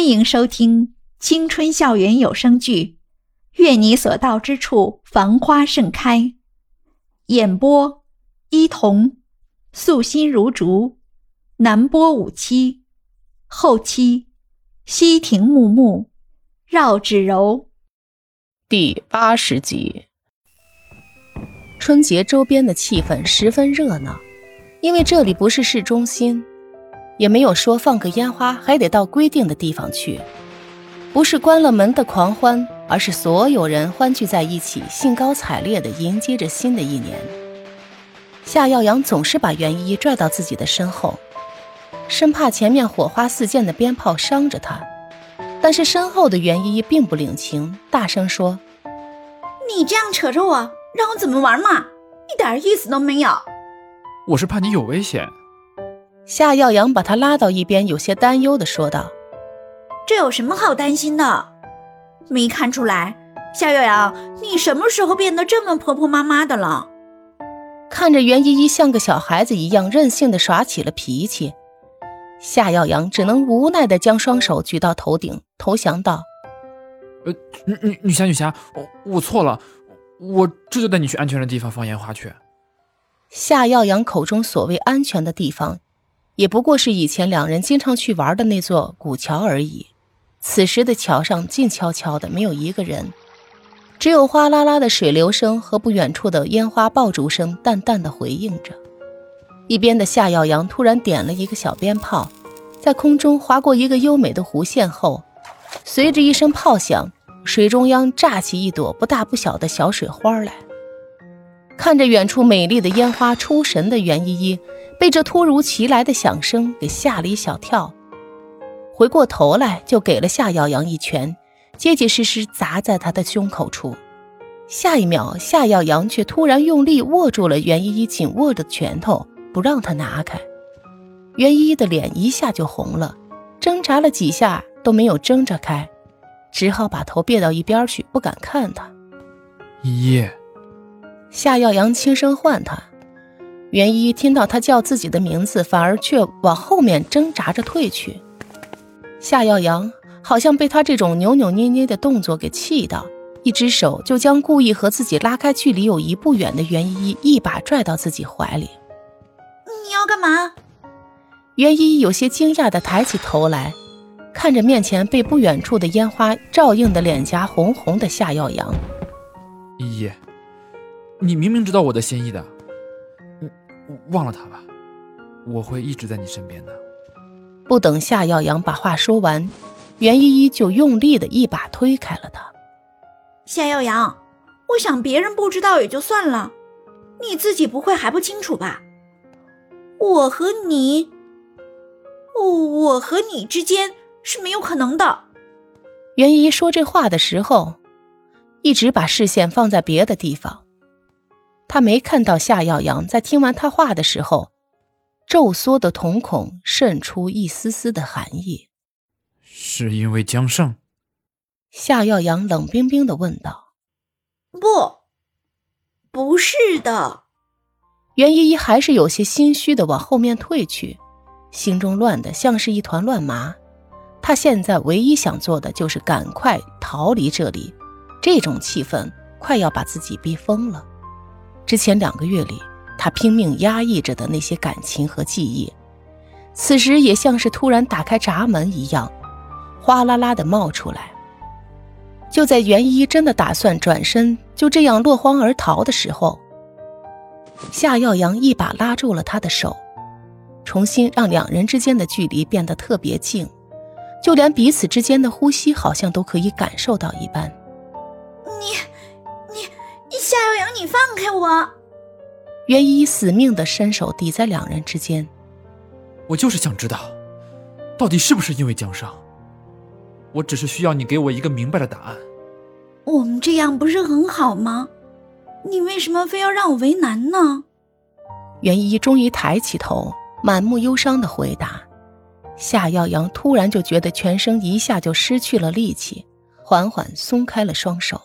欢迎收听青春校园有声剧《愿你所到之处繁花盛开》，演播：伊童，素心如竹，南波五七，后期：西亭木木，绕指柔。第八十集。春节周边的气氛十分热闹，因为这里不是市中心。也没有说放个烟花还得到规定的地方去，不是关了门的狂欢，而是所有人欢聚在一起，兴高采烈地迎接着新的一年。夏耀阳总是把袁依依拽到自己的身后，生怕前面火花四溅的鞭炮伤着他。但是身后的袁依依并不领情，大声说：“你这样扯着我，让我怎么玩嘛？一点意思都没有。我是怕你有危险。”夏耀阳把他拉到一边，有些担忧的说道：“这有什么好担心的？没看出来，夏耀阳，你什么时候变得这么婆婆妈妈的了？”看着袁依依像个小孩子一样任性的耍起了脾气，夏耀阳只能无奈的将双手举到头顶，投降道：“呃，女女女侠女侠，我我错了，我这就带你去安全的地方放烟花去。”夏耀阳口中所谓安全的地方。也不过是以前两人经常去玩的那座古桥而已。此时的桥上静悄悄的，没有一个人，只有哗啦啦的水流声和不远处的烟花爆竹声淡淡的回应着。一边的夏耀阳突然点了一个小鞭炮，在空中划过一个优美的弧线后，随着一声炮响，水中央炸起一朵不大不小的小水花来。看着远处美丽的烟花，出神的袁依依。被这突如其来的响声给吓了一小跳，回过头来就给了夏耀阳一拳，结结实实砸在他的胸口处。下一秒，夏耀阳却突然用力握住了袁依依紧握的拳头，不让他拿开。袁依依的脸一下就红了，挣扎了几下都没有挣扎开，只好把头别到一边去，不敢看他。依依，夏耀阳轻声唤他。袁一听到他叫自己的名字，反而却往后面挣扎着退去。夏耀阳好像被他这种扭扭捏捏的动作给气到，一只手就将故意和自己拉开距离有一步远的袁依依一把拽到自己怀里。你要干嘛？袁依依有些惊讶地抬起头来，看着面前被不远处的烟花照映的脸颊红红的夏耀阳。依依，你明明知道我的心意的。忘了他吧，我会一直在你身边的。不等夏耀阳把话说完，袁依依就用力的一把推开了他。夏耀阳，我想别人不知道也就算了，你自己不会还不清楚吧？我和你，我和你之间是没有可能的。袁依依说这话的时候，一直把视线放在别的地方。他没看到夏耀阳在听完他话的时候，皱缩的瞳孔渗出一丝丝的寒意。是因为江胜？夏耀阳冷冰冰的问道。不，不是的。袁依依还是有些心虚的往后面退去，心中乱的像是一团乱麻。她现在唯一想做的就是赶快逃离这里，这种气氛快要把自己逼疯了。之前两个月里，他拼命压抑着的那些感情和记忆，此时也像是突然打开闸门一样，哗啦啦的冒出来。就在袁一真的打算转身就这样落荒而逃的时候，夏耀阳一把拉住了他的手，重新让两人之间的距离变得特别近，就连彼此之间的呼吸好像都可以感受到一般。你。夏耀阳，你放开我！袁一死命的伸手抵在两人之间。我就是想知道，到底是不是因为江上？我只是需要你给我一个明白的答案。我们这样不是很好吗？你为什么非要让我为难呢？袁一终于抬起头，满目忧伤的回答。夏耀阳突然就觉得全身一下就失去了力气，缓缓松开了双手。